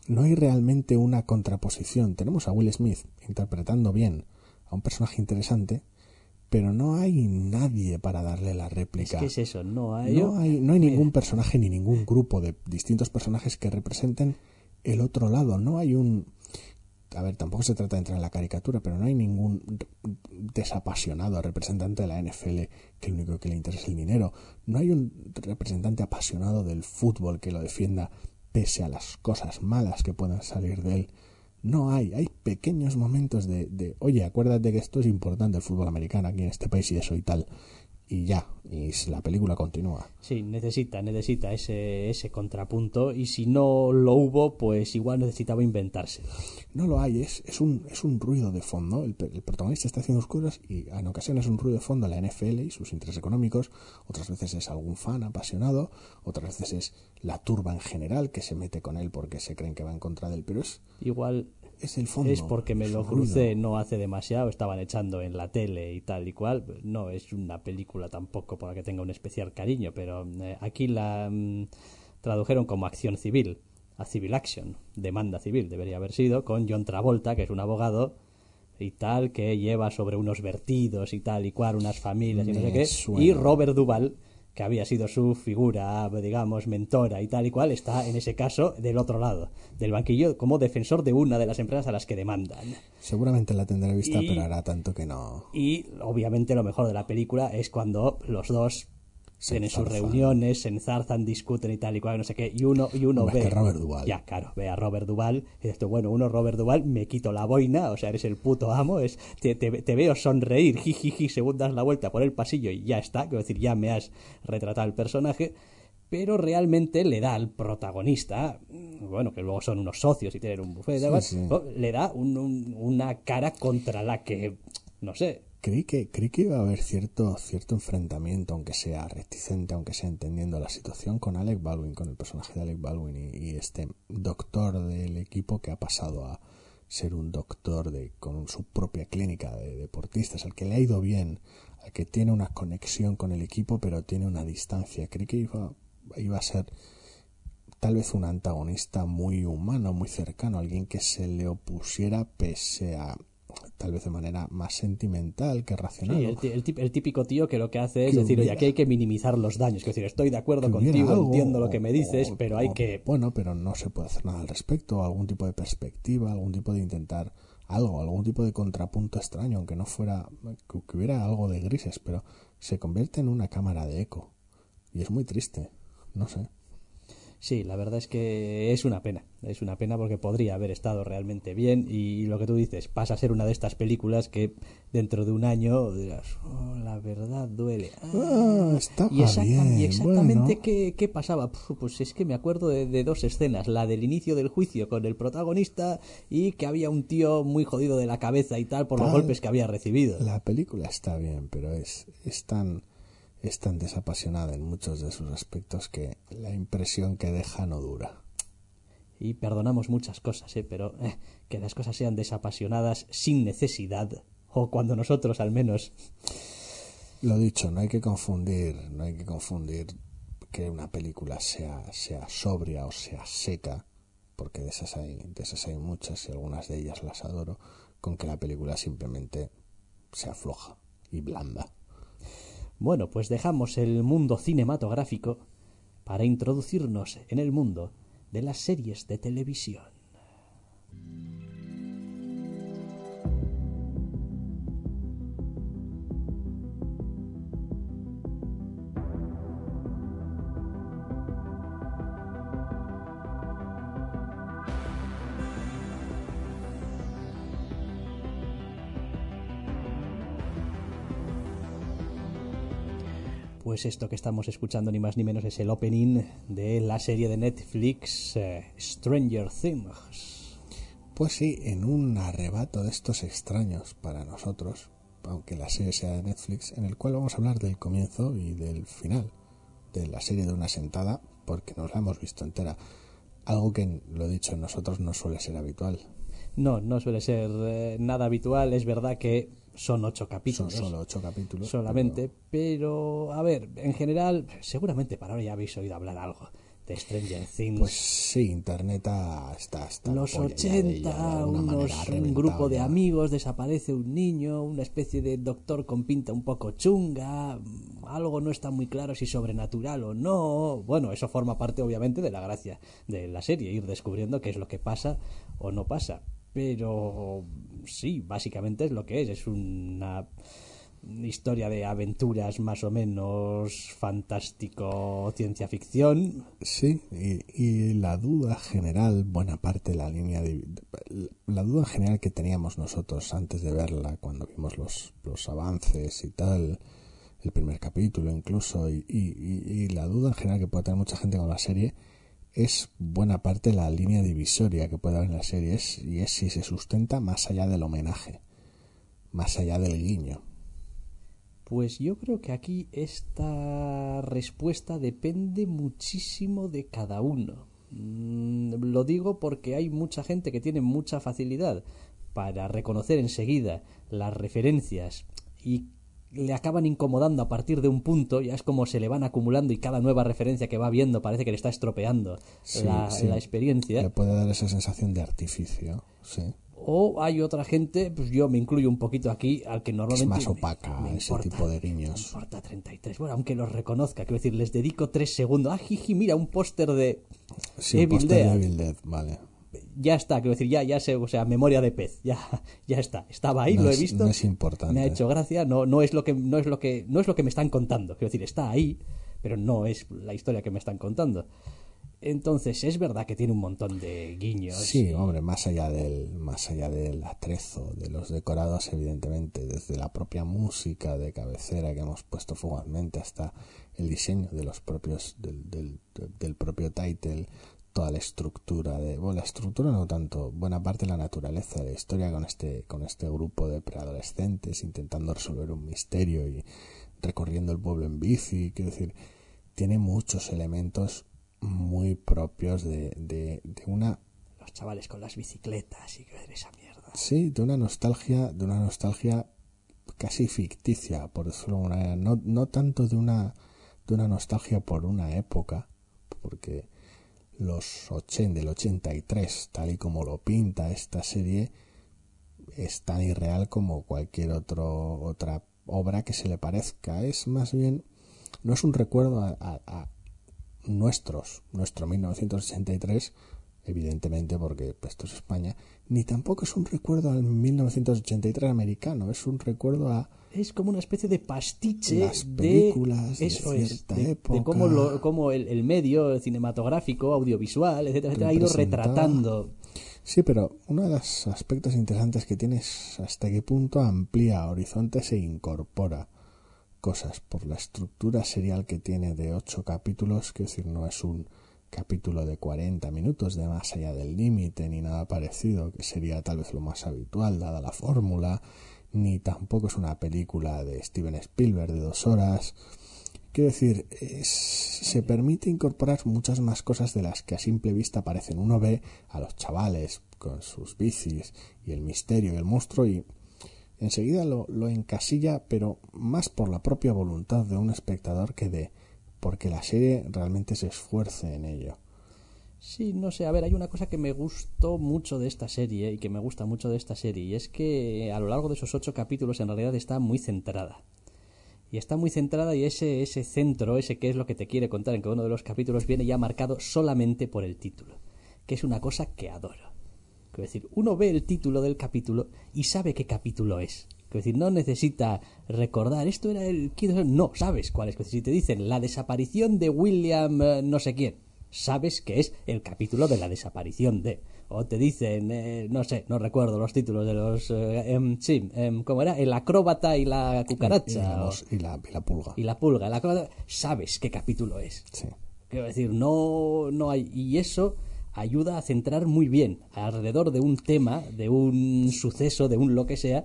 no hay realmente una contraposición. Tenemos a Will Smith interpretando bien a un personaje interesante, pero no hay nadie para darle la réplica. Es que es eso, no hay. No hay, no hay ningún personaje ni ningún grupo de distintos personajes que representen el otro lado. No hay un. A ver, tampoco se trata de entrar en la caricatura, pero no hay ningún desapasionado representante de la NFL que lo único que le interesa es el dinero. No hay un representante apasionado del fútbol que lo defienda pese a las cosas malas que puedan salir de él. No hay, hay pequeños momentos de, de oye, acuérdate que esto es importante el fútbol americano aquí en este país y eso y tal y ya, y la película continúa. Sí, necesita, necesita ese, ese contrapunto y si no lo hubo, pues igual necesitaba inventarse. No lo hay, es, es, un, es un ruido de fondo. El, protagonista está haciendo cosas y en ocasiones es un ruido de fondo la NFL y sus intereses económicos, otras veces es algún fan apasionado, otras veces es la turba en general que se mete con él porque se creen que va en contra de él, pero es... Igual es el fondo. Es porque me lo crucé no hace demasiado, estaban echando en la tele y tal y cual. No es una película tampoco por la que tenga un especial cariño, pero eh, aquí la mm, tradujeron como acción civil, a civil action, demanda civil debería haber sido, con John Travolta, que es un abogado y tal, que lleva sobre unos vertidos y tal y cual, unas familias y no sé qué, y Robert Duvall que había sido su figura, digamos, mentora y tal y cual, está en ese caso del otro lado del banquillo como defensor de una de las empresas a las que demandan. Seguramente la tendré vista, pero hará tanto que no. Y obviamente lo mejor de la película es cuando los dos tienen sus reuniones, se enzarzan, discuten y tal y cual, no sé qué, y uno, y uno ve. Que Robert Duval. Ya, claro, ve a Robert Duval y dices bueno, uno Robert Duval, me quito la boina, o sea, eres el puto amo, es, te, te, veo sonreír, jijiji, según das la vuelta por el pasillo y ya está, quiero decir, ya me has retratado el personaje pero realmente le da al protagonista, bueno, que luego son unos socios y tienen un buffet, le da una cara contra la que, no sé, creí que, creí que iba a haber cierto, cierto enfrentamiento, aunque sea reticente, aunque sea entendiendo la situación con Alec Baldwin, con el personaje de Alec Baldwin y, este doctor del equipo que ha pasado a ser un doctor de, con su propia clínica de deportistas, al que le ha ido bien, al que tiene una conexión con el equipo, pero tiene una distancia. Creí que iba, iba a ser tal vez un antagonista muy humano, muy cercano, alguien que se le opusiera pese a tal vez de manera más sentimental que racional. Sí, el, típico tío que lo que hace es decir, oye, aquí hay que minimizar los daños. Es decir, estoy de acuerdo contigo, entiendo lo que me dices, pero hay que... Bueno, pero no se puede hacer nada al respecto, algún tipo de perspectiva, algún tipo de intentar algo, algún tipo de contrapunto extraño, aunque no fuera, que hubiera algo de grises, pero se convierte en una cámara de eco. Y es muy triste, no sé. Sí, la verdad es que es una pena. Es una pena porque podría haber estado realmente bien y lo que tú dices, pasa a ser una de estas películas que dentro de un año dirás, oh, la verdad duele. Ah, ah y, exactamente ¿qué, ¿qué, pasaba? Pues es que me acuerdo de, dos escenas, la del inicio del juicio con el protagonista y que había un tío muy jodido de la cabeza y tal por los golpes que había recibido. La película está bien, pero es, es tan es tan desapasionada en muchos de sus aspectos que la impresión que deja no dura. Y perdonamos muchas cosas, ¿eh? pero eh, que las cosas sean desapasionadas sin necesidad, o cuando nosotros al menos. Lo dicho, no hay que confundir, no hay que confundir que una película sea, sea sobria o sea seca, porque de esas hay, de esas hay muchas y algunas de ellas las adoro, con que la película simplemente sea floja y blanda. Bueno, pues dejamos el mundo cinematográfico para introducirnos en el mundo de las series de televisión. Pues esto que estamos escuchando ni más ni menos es el opening de la serie de Netflix eh, Stranger Things. Pues sí, en un arrebato de estos extraños para nosotros, aunque la serie sea de Netflix, en el cual vamos a hablar del comienzo y del final de la serie de una sentada, porque nos la hemos visto entera. Algo que, lo dicho, nosotros no suele ser habitual. No, no suele ser eh, nada habitual. Es verdad que son ocho capítulos. Son solo ocho capítulos. Solamente, pero... a ver, en general, seguramente para ahora ya habéis oído hablar algo de Stranger Things. Pues sí, Internet está hasta los 80, unos, un grupo de amigos, desaparece un niño, una especie de doctor con pinta un poco chunga, algo no está muy claro si sobrenatural o no. Bueno, eso forma parte obviamente de la gracia de la serie, ir descubriendo qué es lo que pasa o no pasa. Pero sí, básicamente es lo que es, es una historia de aventuras más o menos fantástico ciencia ficción. Sí y, la duda general buena parte de la línea de, la duda general que teníamos nosotros antes de verla cuando vimos los, los avances y tal el primer capítulo incluso y, y, la duda en general que puede tener mucha gente con la serie es buena parte la línea divisoria que puede haber en la serie y es si se sustenta más allá del homenaje más allá del guiño pues yo creo que aquí esta respuesta depende muchísimo de cada uno. Mm, lo digo porque hay mucha gente que tiene mucha facilidad para reconocer enseguida las referencias y le acaban incomodando a partir de un punto, ya es como se le van acumulando y cada nueva referencia que va viendo parece que le está estropeando la, la, experiencia. Le puede dar esa sensación de artificio, sí. O hay otra gente, pues yo me incluyo un poquito aquí, al que normalmente. Es más opaca ese tipo de guiños. Me importa 33. Bueno, aunque los reconozca, quiero decir, les dedico tres segundos. Ah, jiji, mira, un póster de. Sí, Evil, Dead. de Evil Dead, vale. Ya está, quiero decir, ya, ya sé, o sea, memoria de pez, ya, ya está. Estaba ahí, lo he visto. No es importante. Me ha hecho gracia, no, no es lo que, no es lo que, no es lo que me están contando. Quiero decir, está ahí, pero no es la historia que me están contando. Entonces, es verdad que tiene un montón de guiños. Sí, hombre, más allá del, más allá del atrezo, de los decorados, evidentemente, desde la propia música de cabecera que hemos puesto fugazmente hasta el diseño de los propios, del, del, del propio title, toda la estructura de, bueno, la estructura no tanto, buena parte de la naturaleza de la historia con este, con este grupo de preadolescentes intentando resolver un misterio y recorriendo el pueblo en bici, quiero decir, tiene muchos elementos muy propios de, de, una los chavales con las bicicletas y que esa mierda. Sí de una nostalgia de una nostalgia casi ficticia por decirlo de una no, no tanto de una de una nostalgia por una época porque los 80 del 83 tal y como lo pinta esta serie es tan irreal como cualquier otro otra obra que se le parezca. Es más bien no es un recuerdo a, nuestros, nuestro 1983, evidentemente porque pues, esto es España, ni tampoco es un recuerdo al 1983 americano, es un recuerdo a... Es como una especie de pastiche las películas de, cierta época. de cómo, cómo el, medio cinematográfico, audiovisual, etcétera, ha ido retratando. Sí, pero uno de los aspectos interesantes que tiene es hasta qué punto amplía horizontes e incorpora cosas por la estructura serial que tiene de ocho capítulos, que decir, no es un capítulo de 40 minutos de más allá del límite ni nada parecido, que sería tal vez lo más habitual dada la fórmula, ni tampoco es una película de Steven Spielberg de dos horas. Quiero decir, se permite incorporar muchas más cosas de las que a simple vista parecen. Uno ve a los chavales con sus bicis y el misterio y el monstruo y enseguida lo, lo encasilla, pero más por la propia voluntad de un espectador que de porque la serie realmente se esfuerce en ello. Sí, no sé, a ver, hay una cosa que me gustó mucho de esta serie y que me gusta mucho de esta serie y es que a lo largo de esos ocho capítulos en realidad está muy centrada. Y está muy centrada y ese, ese centro, ese que es lo que te quiere contar en cada uno de los capítulos viene ya marcado solamente por el título, que es una cosa que adoro. Quiero decir, uno ve el título del capítulo y sabe qué capítulo es. Quiero decir, no necesita recordar, esto era el... No, sabes cuál es. Si te dicen la desaparición de William eh, no sé quién, sabes que es el capítulo de la desaparición de... O te dicen, eh, no sé, no recuerdo los títulos de los... Eh, em, sí, em, ¿cómo era? El acróbata y la cucaracha. Y, la, y la, pulga. Y la pulga, el acróbata. Sabes qué capítulo es. Sí. Quiero decir, no, no hay... Y eso ayuda a centrar muy bien alrededor de un tema, de un suceso, de un lo que sea,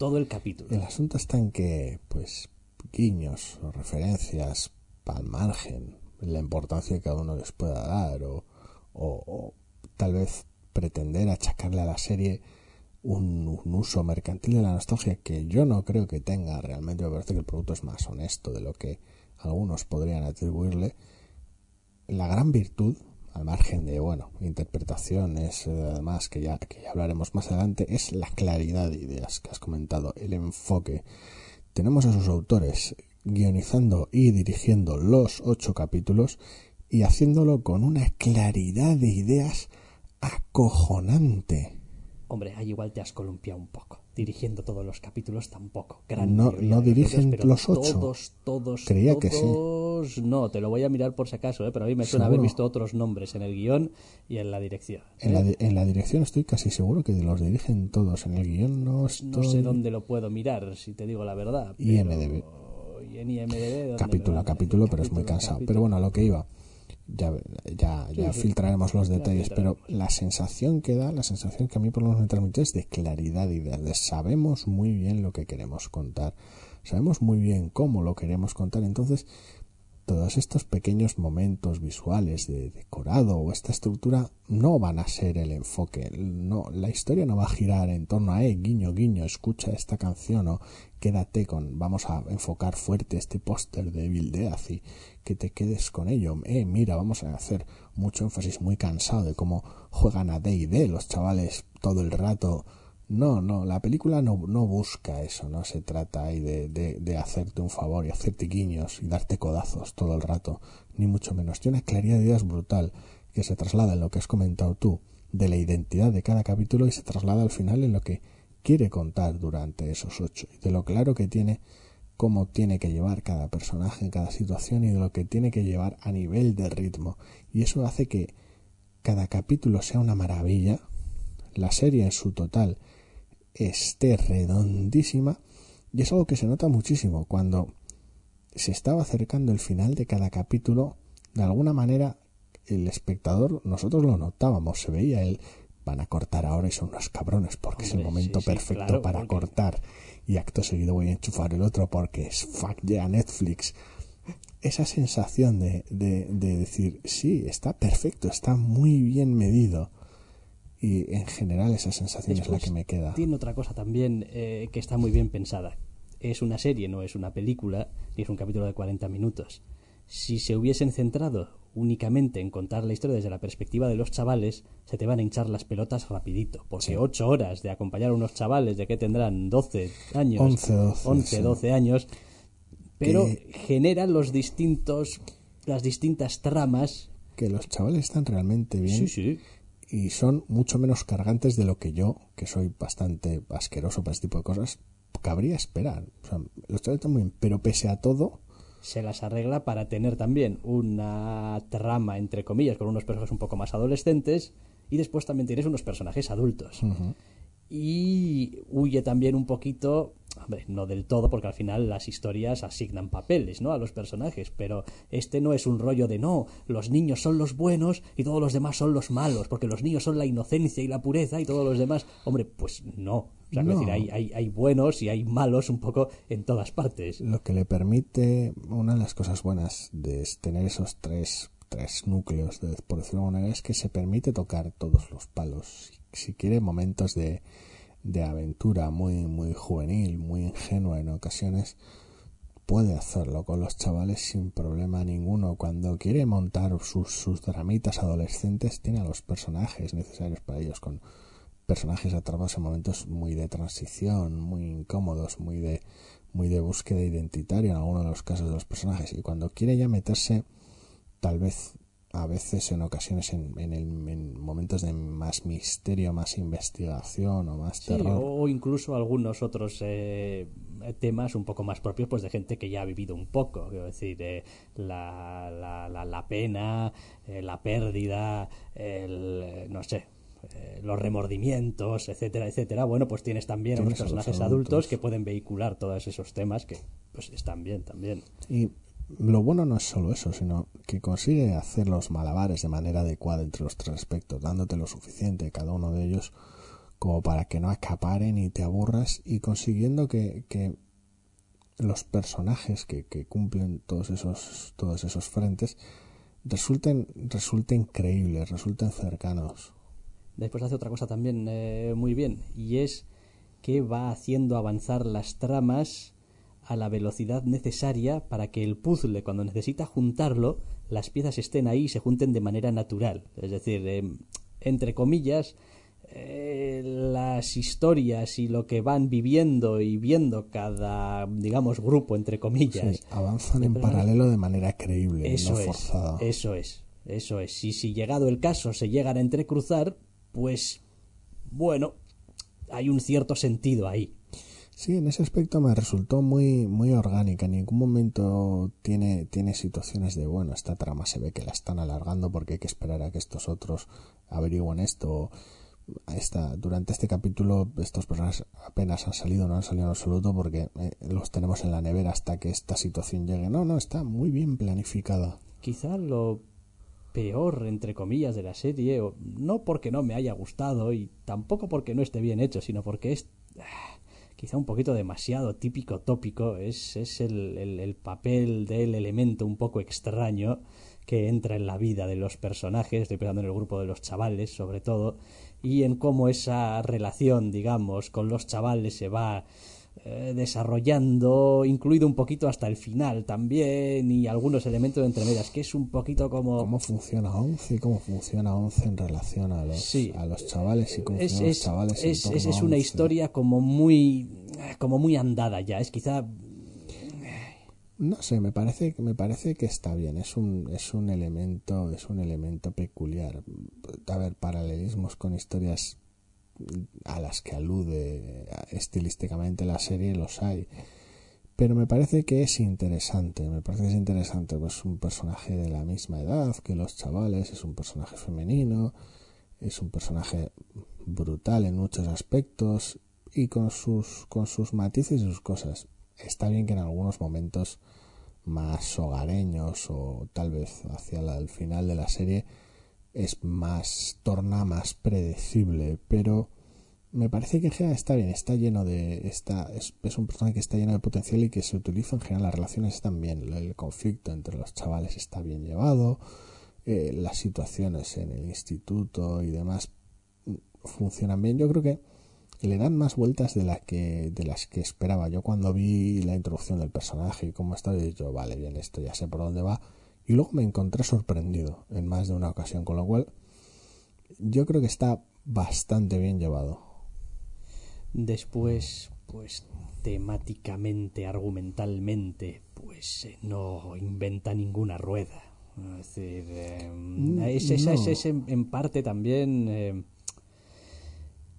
todo el capítulo. El asunto está en que, pues, guiños o referencias al margen, la importancia que cada uno les pueda dar, o, tal vez pretender achacarle a la serie un, un, uso mercantil de la nostalgia que yo no creo que tenga realmente. Me parece que el producto es más honesto de lo que algunos podrían atribuirle. La gran virtud al margen de, bueno, interpretaciones, eh, además, que ya, que ya hablaremos más adelante, es la claridad de ideas que has comentado, el enfoque. Tenemos a sus autores guionizando y dirigiendo los ocho capítulos y haciéndolo con una claridad de ideas acojonante. Hombre, ahí igual te has columpiado un poco. Dirigiendo todos los capítulos tampoco. no, no dirigen los ocho. Todos, todos, Creía todos, que sí. No, te lo voy a mirar por si acaso, ¿eh? pero a mí me suena haber visto otros nombres en el guion y en la dirección. ¿eh? En, la, en la dirección estoy casi seguro que los dirigen todos. En el guion no estoy... No sé dónde lo puedo mirar, si te digo la verdad. Pero... IMDB. Y en IMDB capítulo a capítulo, pero es muy cansado. capítulo. Pero bueno, a lo que iba ya, ya, ya sí. filtraremos los detalles, pero la sensación que da, la sensación que a mí por lo menos me transmite es de claridad de ideas, de sabemos muy bien lo que queremos contar, sabemos muy bien cómo lo queremos contar, entonces todos estos pequeños momentos visuales de decorado o esta estructura no van a ser el enfoque, no, la historia no va a girar en torno a, eh, guiño, guiño, escucha esta canción o quédate con, vamos a enfocar fuerte este póster de Bill Death y que te quedes con ello, eh, mira, vamos a hacer mucho énfasis muy cansado de cómo juegan a D&D los chavales todo el rato, no, no, la película no, busca eso, no se trata ahí de, de, de, hacerte un favor y hacerte guiños y darte codazos todo el rato, ni mucho menos. Tiene una claridad de ideas brutal que se traslada en lo que has comentado tú, de la identidad de cada capítulo y se traslada al final en lo que quiere contar durante esos ocho, y de lo claro que tiene cómo tiene que llevar cada personaje en cada situación y de lo que tiene que llevar a nivel de ritmo. Y eso hace que cada capítulo sea una maravilla, la serie en su total esté redondísima y es algo que se nota muchísimo cuando se estaba acercando el final de cada capítulo de alguna manera el espectador nosotros lo notábamos se veía él van a cortar ahora y son unos cabrones porque Hombre, es el momento sí, sí, perfecto claro, para porque- cortar y acto seguido voy a enchufar el otro porque es fuck yeah Netflix esa sensación de, de, de decir sí está perfecto está muy bien medido y en general esa sensación es la que me queda Tiene otra cosa también eh, que está muy bien pensada. Es una serie, no es una película, ni es un capítulo de 40 minutos. Si se hubiesen centrado únicamente en contar la historia desde la perspectiva de los chavales, se te van a hinchar las pelotas rapidito. Porque Sí. ocho horas de acompañar a unos chavales de que tendrán 12 años, 11, 12, 11, sí. 12 años, pero Que- generan los distintos, las distintas tramas. que los chavales están realmente bien Sí, sí. Y son mucho menos cargantes de lo que yo, que soy bastante asqueroso para este tipo de cosas, cabría esperar. O sea, los muy bien, pero pese a todo, se las arregla para tener también una trama, entre comillas, con unos personajes un poco más adolescentes y después también tienes unos personajes adultos. Y huye también un poquito, hombre, no del todo, porque al final las historias asignan papeles, ¿no? A los personajes, pero este no es un rollo de no, los niños son los buenos y todos los demás son los malos, porque los niños son la inocencia y la pureza y todos los demás, hombre, pues no. O sea, No. decir, hay, hay, hay buenos y hay malos un poco en todas partes. lo que le permite, una de las cosas buenas de tener esos tres, tres núcleos, de- por decirlo de alguna manera, es que se permite tocar todos los palos. Si, quiere momentos de, de aventura muy, muy juvenil, muy ingenua en ocasiones, puede hacerlo con los chavales sin problema ninguno. Cuando quiere montar sus, sus dramitas adolescentes, tiene a los personajes necesarios para ellos, con personajes atrapados en momentos muy de transición, muy incómodos, muy de, muy de búsqueda identitaria en algunos de los casos de los personajes. Y cuando quiere ya meterse, tal vez a veces en ocasiones en, en, el- en momentos de más misterio, más investigación o más Sí, terror. o incluso algunos otros eh, temas un poco más propios pues de gente que ya ha vivido un poco, quiero decir, eh, la, la, la, la pena, eh, la pérdida, el, no sé, eh, los remordimientos, etcétera, etcétera. Bueno, pues tienes también unos Tienes a los personajes adultos. adultos que pueden vehicular todos esos temas que pues están bien también. Y lo bueno no es solo eso, sino que consigue hacer los malabares de manera adecuada entre los tres aspectos, dándote lo suficiente cada uno de ellos como para que no acaparen y te aburras y consiguiendo que, que los personajes que, que, cumplen todos esos todos esos frentes resulten resulten creíbles resulten cercanos. Después hace otra cosa también eh, muy bien y es que va haciendo avanzar las tramas a la velocidad necesaria para que el puzzle cuando necesita juntarlo las piezas estén ahí y se junten de manera natural es decir eh, entre comillas eh, las historias y lo que van viviendo y viendo cada, digamos, grupo, entre comillas. Sí, avanzan en paralelo de manera creíble, eso no es, forzada. Eso es, eso es. Y si llegado el caso se llegan a entrecruzar, pues bueno, hay un cierto sentido ahí. Sí, en ese aspecto me resultó muy, muy orgánica. En ningún momento tiene, tiene situaciones de, bueno, esta trama se ve que la están alargando porque hay que esperar a que estos otros averigüen esto esta, durante este capítulo estos personajes apenas han salido, no han salido en absoluto porque eh, los tenemos en la nevera hasta que esta situación llegue. No, no, está muy bien planificada. Quizá lo peor, entre comillas, de la serie, no porque no me haya gustado y tampoco porque no esté bien hecho, sino porque es ah, quizá un poquito demasiado típico tópico, es, es el, el, el papel del elemento un poco extraño que entra en la vida de los personajes, estoy pensando en el grupo de los chavales sobre todo, y en cómo esa relación, digamos, con los chavales se va eh, desarrollando, incluido un poquito hasta el final también, y algunos elementos de entre medias, que es un poquito como... ¿Cómo funciona Once y cómo funciona Once en relación a los, Sí. a los chavales y cómo es, los chavales en es, torno es- a es una historia como muy como muy andada ya es quizá No sé, me parece, me parece que está bien. Es un, es un elemento, es un elemento peculiar. A ver, paralelismos con historias a las que alude estilísticamente la serie los hay. Pero me parece que es interesante, me parece que es interesante, pues un personaje de la misma edad que los chavales, es un personaje femenino, es un personaje brutal en muchos aspectos y con sus, con sus matices y sus cosas. Está bien que en algunos momentos más hogareños o tal vez hacia el final de la serie es más torna más predecible pero me parece que en general está bien está lleno de está es, un personaje que está lleno de potencial y que se utiliza en general las relaciones están bien el conflicto entre los chavales está bien llevado eh, las situaciones en el instituto y demás funcionan bien yo creo que le dan más vueltas de, la que, de las que esperaba. Yo cuando vi la introducción del personaje y cómo estaba, yo, vale, bien, esto ya sé por dónde va. Y luego me encontré sorprendido en más de una ocasión, con lo cual yo creo que está bastante bien llevado. después pues temáticamente argumentalmente pues eh, no inventa ninguna rueda es decir eh, es, es- es- es en, en parte también eh,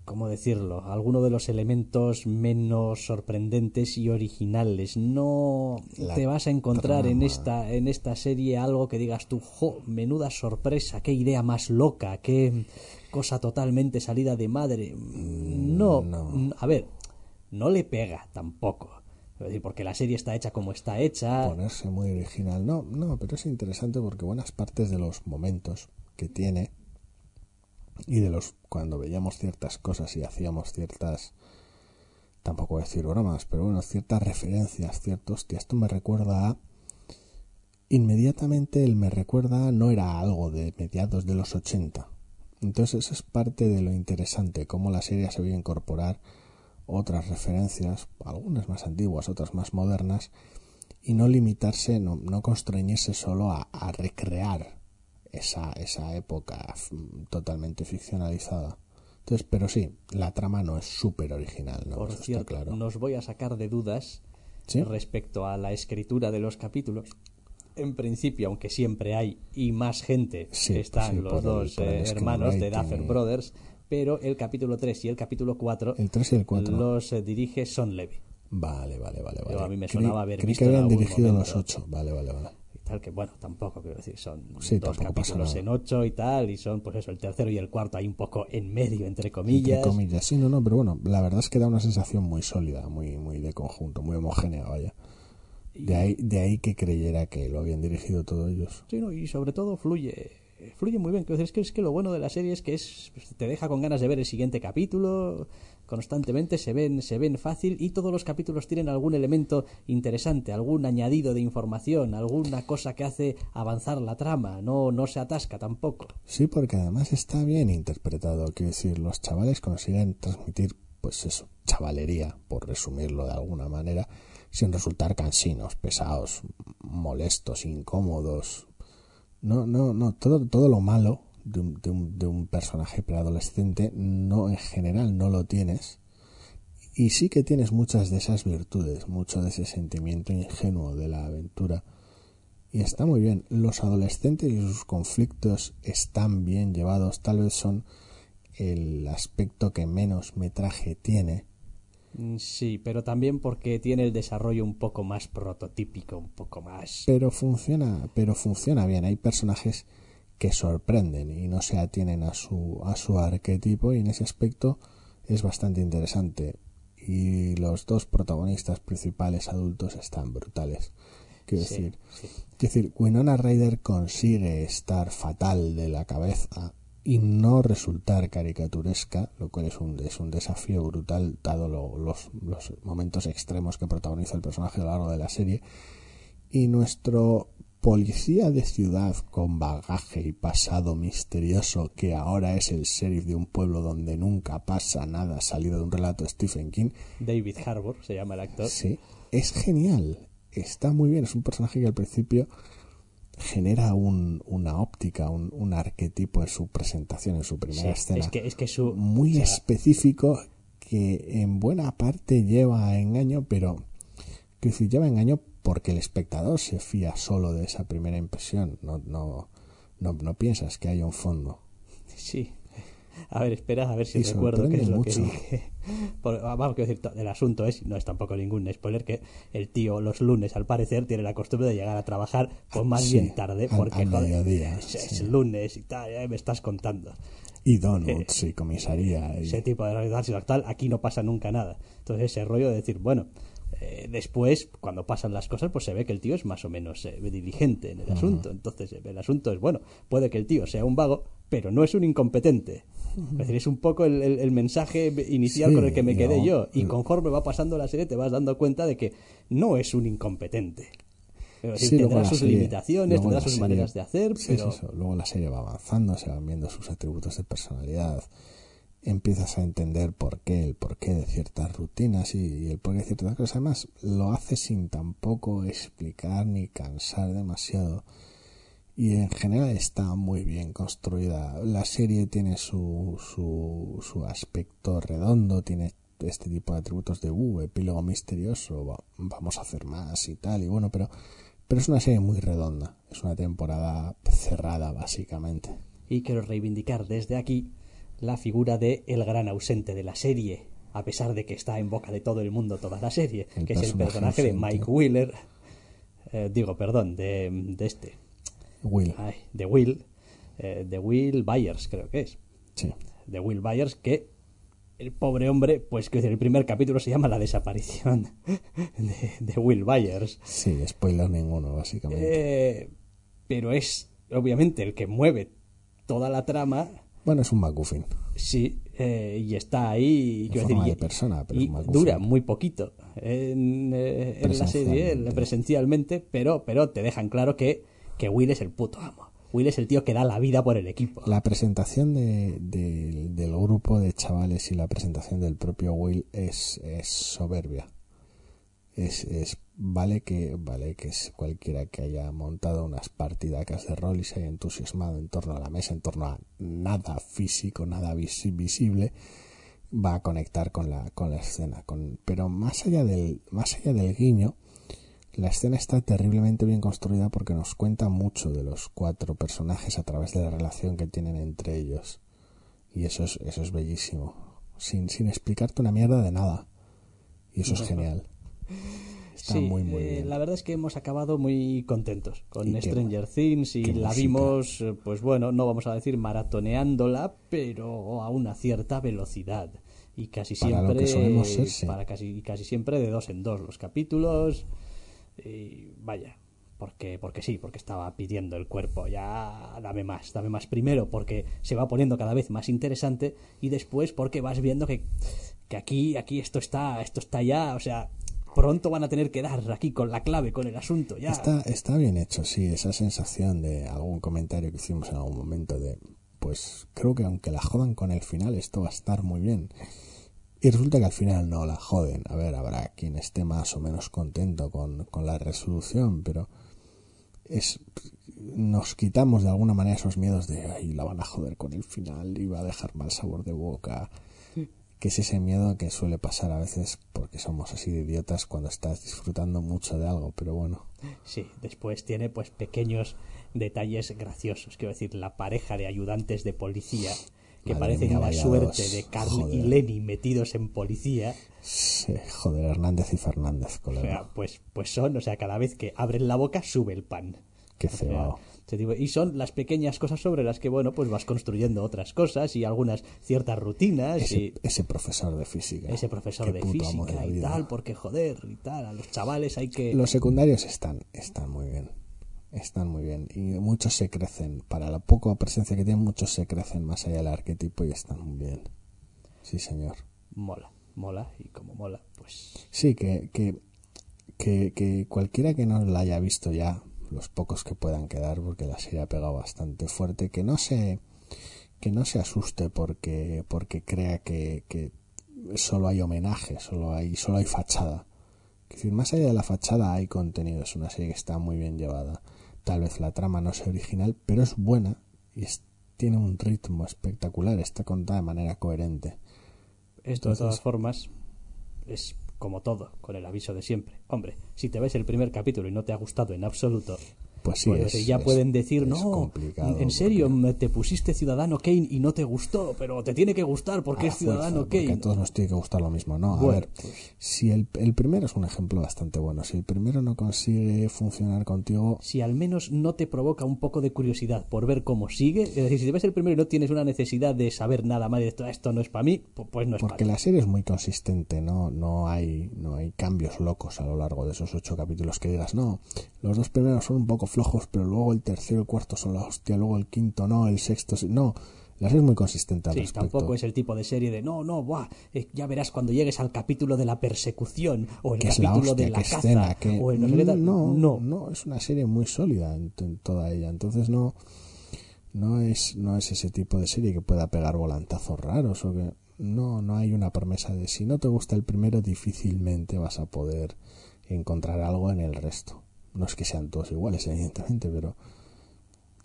¿cómo decirlo? Alguno de los elementos menos sorprendentes y originales. No La te vas a encontrar en esta, en esta serie algo que digas tú, jo, menuda sorpresa, qué idea más loca, qué cosa totalmente salida de madre. No, no. a ver, no le pega tampoco. Es decir, porque la serie está hecha como está hecha. Ponerse muy original. No, no, pero es interesante porque buenas partes de los momentos que tiene y de los cuando veíamos ciertas cosas y hacíamos ciertas tampoco voy a decir bromas pero bueno ciertas referencias ciertos que esto me recuerda a inmediatamente él me recuerda a- no era algo de mediados de los 80 entonces eso es parte de lo interesante cómo la serie se veía incorporar otras referencias algunas más antiguas otras más modernas y no limitarse no, no constreñirse solo a, a recrear esa, esa época totalmente ficcionalizada. Entonces, pero sí, la trama no es súper original, ¿no? Por cierto, está claro. nos voy a sacar de dudas ¿Sí? respecto a la escritura de los capítulos. En principio, aunque siempre hay y más gente, Sí, están sí, los dos el eh, hermanos de Duffer y- Brothers, pero el capítulo 3 y el capítulo 4 El 3 y el 4. los eh, dirige Son Levy. Vale, vale, vale. Yo vale. a mí me Creí- sonaba haber creí visto que habían dirigido los. 8. Vale, vale, vale. Tal que, bueno, tampoco quiero decir, son Sí, dos capítulos en 8 y tal, y son, pues eso, el tercero y el cuarto ahí un poco en medio, entre Entre comillas. comillas. Sí, no, no, pero bueno, la verdad es que da una sensación muy sólida, muy, muy de conjunto, muy homogénea, vaya. De ahí, de ahí que creyera que lo habían dirigido todos ellos. Sí, no, y sobre todo fluye fluye muy bien. Es que, es que lo bueno de la serie es que es, te deja con ganas de ver el siguiente capítulo constantemente, se ven, se ven fácil y todos los capítulos tienen algún elemento interesante, algún añadido de información, alguna cosa que hace avanzar la trama, no, no se atasca tampoco. Sí, porque además está bien interpretado, quiero decir, los chavales consiguen transmitir, pues eso, chavalería, por resumirlo de alguna manera, sin resultar cansinos, pesados, molestos, incómodos. No, no, no, todo, todo lo malo de un, de un, de un personaje preadolescente no en general no lo tienes y sí que tienes muchas de esas virtudes, mucho de ese sentimiento ingenuo de la aventura. Y está muy bien. Los adolescentes y sus conflictos están bien llevados. Tal vez son el aspecto que menos metraje tiene. Mm, sí, pero también porque tiene el desarrollo un poco más prototípico, un poco más. Pero funciona, pero funciona bien. Hay personajes que sorprenden y no se atienen a su, a su arquetipo y en ese aspecto es bastante interesante. Y los dos protagonistas principales adultos están brutales. Quiero decir, quiero decir, Winona Ryder consigue estar fatal de la cabeza y no resultar caricaturesca, lo cual es un, es un desafío brutal dado los, los momentos extremos que protagoniza el personaje a lo largo de la serie. Y nuestro policía de ciudad con bagaje y pasado misterioso que ahora es el sheriff de un pueblo donde nunca pasa nada salido de un relato de Stephen King. David Harbour se llama el actor. Sí, es genial, está muy bien, es un personaje que al principio genera un, una óptica, un, un, arquetipo en su presentación, en su primera escena. Es que, es que su, muy específico que en buena parte lleva a engaño, pero que si lleva a engaño porque el espectador se fía solo de esa primera impresión, no, no, no, no piensas que haya un fondo. Sí. A ver, espera, a ver si recuerdo qué es lo que dije. vamos, quiero decir, el asunto es, no es tampoco ningún spoiler, que el tío los lunes, al parecer, tiene la costumbre de llegar a trabajar pues más bien tarde, porque es, lunes y tal, me estás contando. Y donuts y comisaría. Ese tipo de realidad actual, aquí no pasa nunca nada. Entonces ese rollo de decir, bueno, eh, después, cuando pasan las cosas, pues se ve que el tío es más o menos eh, diligente en el asunto. Entonces, el asunto es, bueno, puede que el tío sea un vago, pero no es un incompetente. Es decir, es un poco el, el, mensaje inicial con el que me quedé yo. Y conforme va pasando la serie, te vas dando cuenta de que no es un incompetente. tendrá sus limitaciones, tendrá sus maneras de hacer, pero... Luego la serie va avanzando, se van viendo sus atributos de personalidad empiezas a entender por qué, el porqué de ciertas rutinas y, el porqué de ciertas cosas. Además, lo hace sin tampoco explicar ni cansar demasiado. Y en general está muy bien construida. La serie tiene su, su, aspecto redondo, tiene este tipo de atributos de uh, epílogo misterioso, vamos a hacer más y tal. Y bueno, pero, pero es una serie muy redonda. Es una temporada cerrada, básicamente. Y quiero reivindicar desde aquí la figura de el gran ausente de la serie, a pesar de que está en boca de todo el mundo toda la serie, que es el personaje de Mike Wheeler, eh, digo, perdón, de, de este. Will. de Will, eh, de Will Byers, creo que es. Sí. De Will Byers, que el pobre hombre, pues que el primer capítulo se llama La desaparición de, Will Byers. Sí, spoiler ninguno, básicamente. Eh, pero es, obviamente, el que mueve toda la trama bueno, es un MacGuffin. Sí, eh, y está ahí. De persona, pero dura muy poquito en, eh, la serie, presencialmente, pero, pero te dejan claro que, que Will es el puto amo. Will es el tío que da la vida por el equipo. La presentación de, del grupo de chavales y la presentación del propio Will es, es soberbia. Es, es Vale que, vale que es cualquiera que haya montado unas partidacas de rol y se haya entusiasmado en torno a la mesa, en torno a nada físico, nada visible, va a conectar con la, con la escena. Con, pero más allá del, más allá del guiño, la escena está terriblemente bien construida porque nos cuenta mucho de los cuatro personajes a través de la relación que tienen entre ellos. Y eso es, eso es bellísimo. Sin, sin explicarte una mierda de nada. Y eso es genial sí, muy, muy eh, La verdad es que hemos acabado muy contentos con Stranger Things y la vimos, eh, pues bueno, no vamos a decir maratoneándola, pero a una cierta velocidad. Y casi siempre. Para casi, casi siempre de dos en dos los capítulos. Y vaya, porque, porque sí, porque estaba pidiendo el cuerpo, ya dame más, dame más primero, porque se va poniendo cada vez más interesante y después porque vas viendo que, que aquí, aquí esto está, esto está ya, o sea, pronto van a tener que dar aquí con la clave, con el asunto, ya. Está, está bien hecho, sí, esa sensación de algún comentario que hicimos en algún momento de, pues creo que aunque la jodan con el final, esto va a estar muy bien. Y resulta que al final no la joden. A ver, habrá quien esté más o menos contento con, con la resolución, pero es nos quitamos de alguna manera esos miedos de ay, la van a joder con el final y va a dejar mal sabor de boca. Que es ese miedo que suele pasar a veces porque somos así de idiotas cuando estás disfrutando mucho de algo, pero bueno. Sí, después tiene pues pequeños detalles graciosos. Quiero decir, la pareja de ayudantes de policía que Madre parecen mía, la vaya suerte dos. de Carl y. Lenny metidos en policía. Sí, joder, Hernández y Fernández, O colega. sea, pues, pues son, o sea, cada vez que abren la boca sube el pan. Qué O sea, y son las pequeñas cosas sobre las que, bueno, pues vas construyendo otras cosas y algunas ciertas rutinas Ese, y ese profesor de física. ese profesor de de física la y tal, porque joder, y tal, a los chavales hay que... Los secundarios están, están muy bien. Están muy bien. Y muchos se crecen. Para la poca presencia que tienen, muchos se crecen más allá del arquetipo y están muy bien. Sí, señor. Mola, mola, y como mola, pues... Sí, que, que, que, que cualquiera que no la haya visto ya, los pocos que puedan quedar, porque la serie ha pegado bastante fuerte, que no se, que no se asuste porque, porque crea que, que solo hay homenaje, solo hay, solo hay fachada. Es decir, más allá de la fachada hay contenido, es una serie que está muy bien llevada. Tal vez la trama no sea original, pero es buena y es- tiene un ritmo espectacular, está contada de manera coherente. Esto de todas formas es como todo, con el aviso de siempre. Hombre, si te ves el primer capítulo y no te ha gustado en absoluto, Pues sí, pues es- ya es- pueden decir, es no, en serio, porque- te pusiste Ciudadano Kane y no te gustó, pero te tiene que gustar porque a es fuerza, Ciudadano porque Kane. a todos nos tiene que gustar lo mismo, ¿no? A Bueno, ver, si el, el primero es un ejemplo bastante bueno, si el primero no consigue funcionar contigo, Si al menos no te provoca un poco de curiosidad por ver cómo sigue, es decir, si te ves el primero y no tienes una necesidad de saber nada más de esto, esto no es para mí, pu- pues no es para porque la serie es muy consistente, no, no hay, no hay cambios locos a lo largo de esos ocho capítulos que digas, no, los dos primeros son un poco flojos, pero luego el tercero y el cuarto son la hostia, luego el quinto no, el sexto no, la serie es muy consistente al Sí, respecto. tampoco es el tipo de serie de no, no, buah, eh, ya verás cuando llegues al capítulo de la persecución o el la capítulo hostia, de la caza escena, que o el no, no. no, es una serie muy sólida en, en toda ella, entonces no, no es, no es ese tipo de serie que pueda pegar volantazos raros o que no, no hay una promesa de si no te gusta el primero difícilmente vas a poder encontrar algo en el resto. No es que sean todos iguales, evidentemente, pero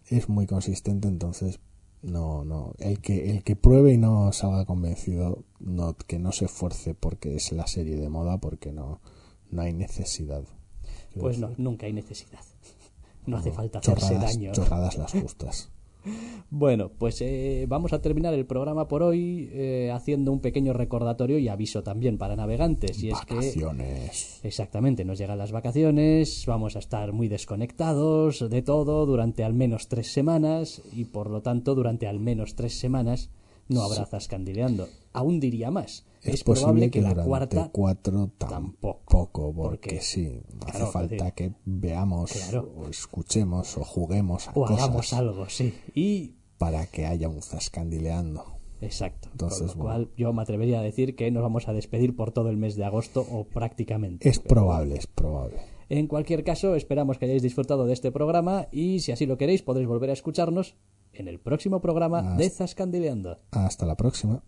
es muy consistente, entonces no, no, el que, el que pruebe y no salga convencido, no, que no se esfuerce porque es la serie de moda, porque no, no hay necesidad. Pues no, nunca hay necesidad. No hace falta hacerse chorradas, daño. chorradas las justas. Bueno, pues eh, vamos a terminar el programa por hoy eh, haciendo un pequeño recordatorio y aviso también para navegantes. Y es que Vacaciones. Exactamente, nos llegan las vacaciones, vamos a estar muy desconectados de todo durante al menos tres semanas y por lo tanto durante al menos tres semanas no habrá zascandileando. Aún diría más, es, Es, probable posible que, la cuarta cuatro tampoco, tampoco, porque, porque- sí, hace claro, falta que veamos Claro. o escuchemos o juguemos a o cosas hagamos algo, sí. Y para que haya un zascandileando. exacto, Entonces, con lo bueno. cual yo me atrevería a decir que nos vamos a despedir por todo el mes de agosto o prácticamente. Es probable, es probable. En cualquier caso, esperamos que hayáis disfrutado de este programa y si así lo queréis podréis volver a escucharnos en el próximo programa Hasta- de Zascandileando. Hasta la próxima.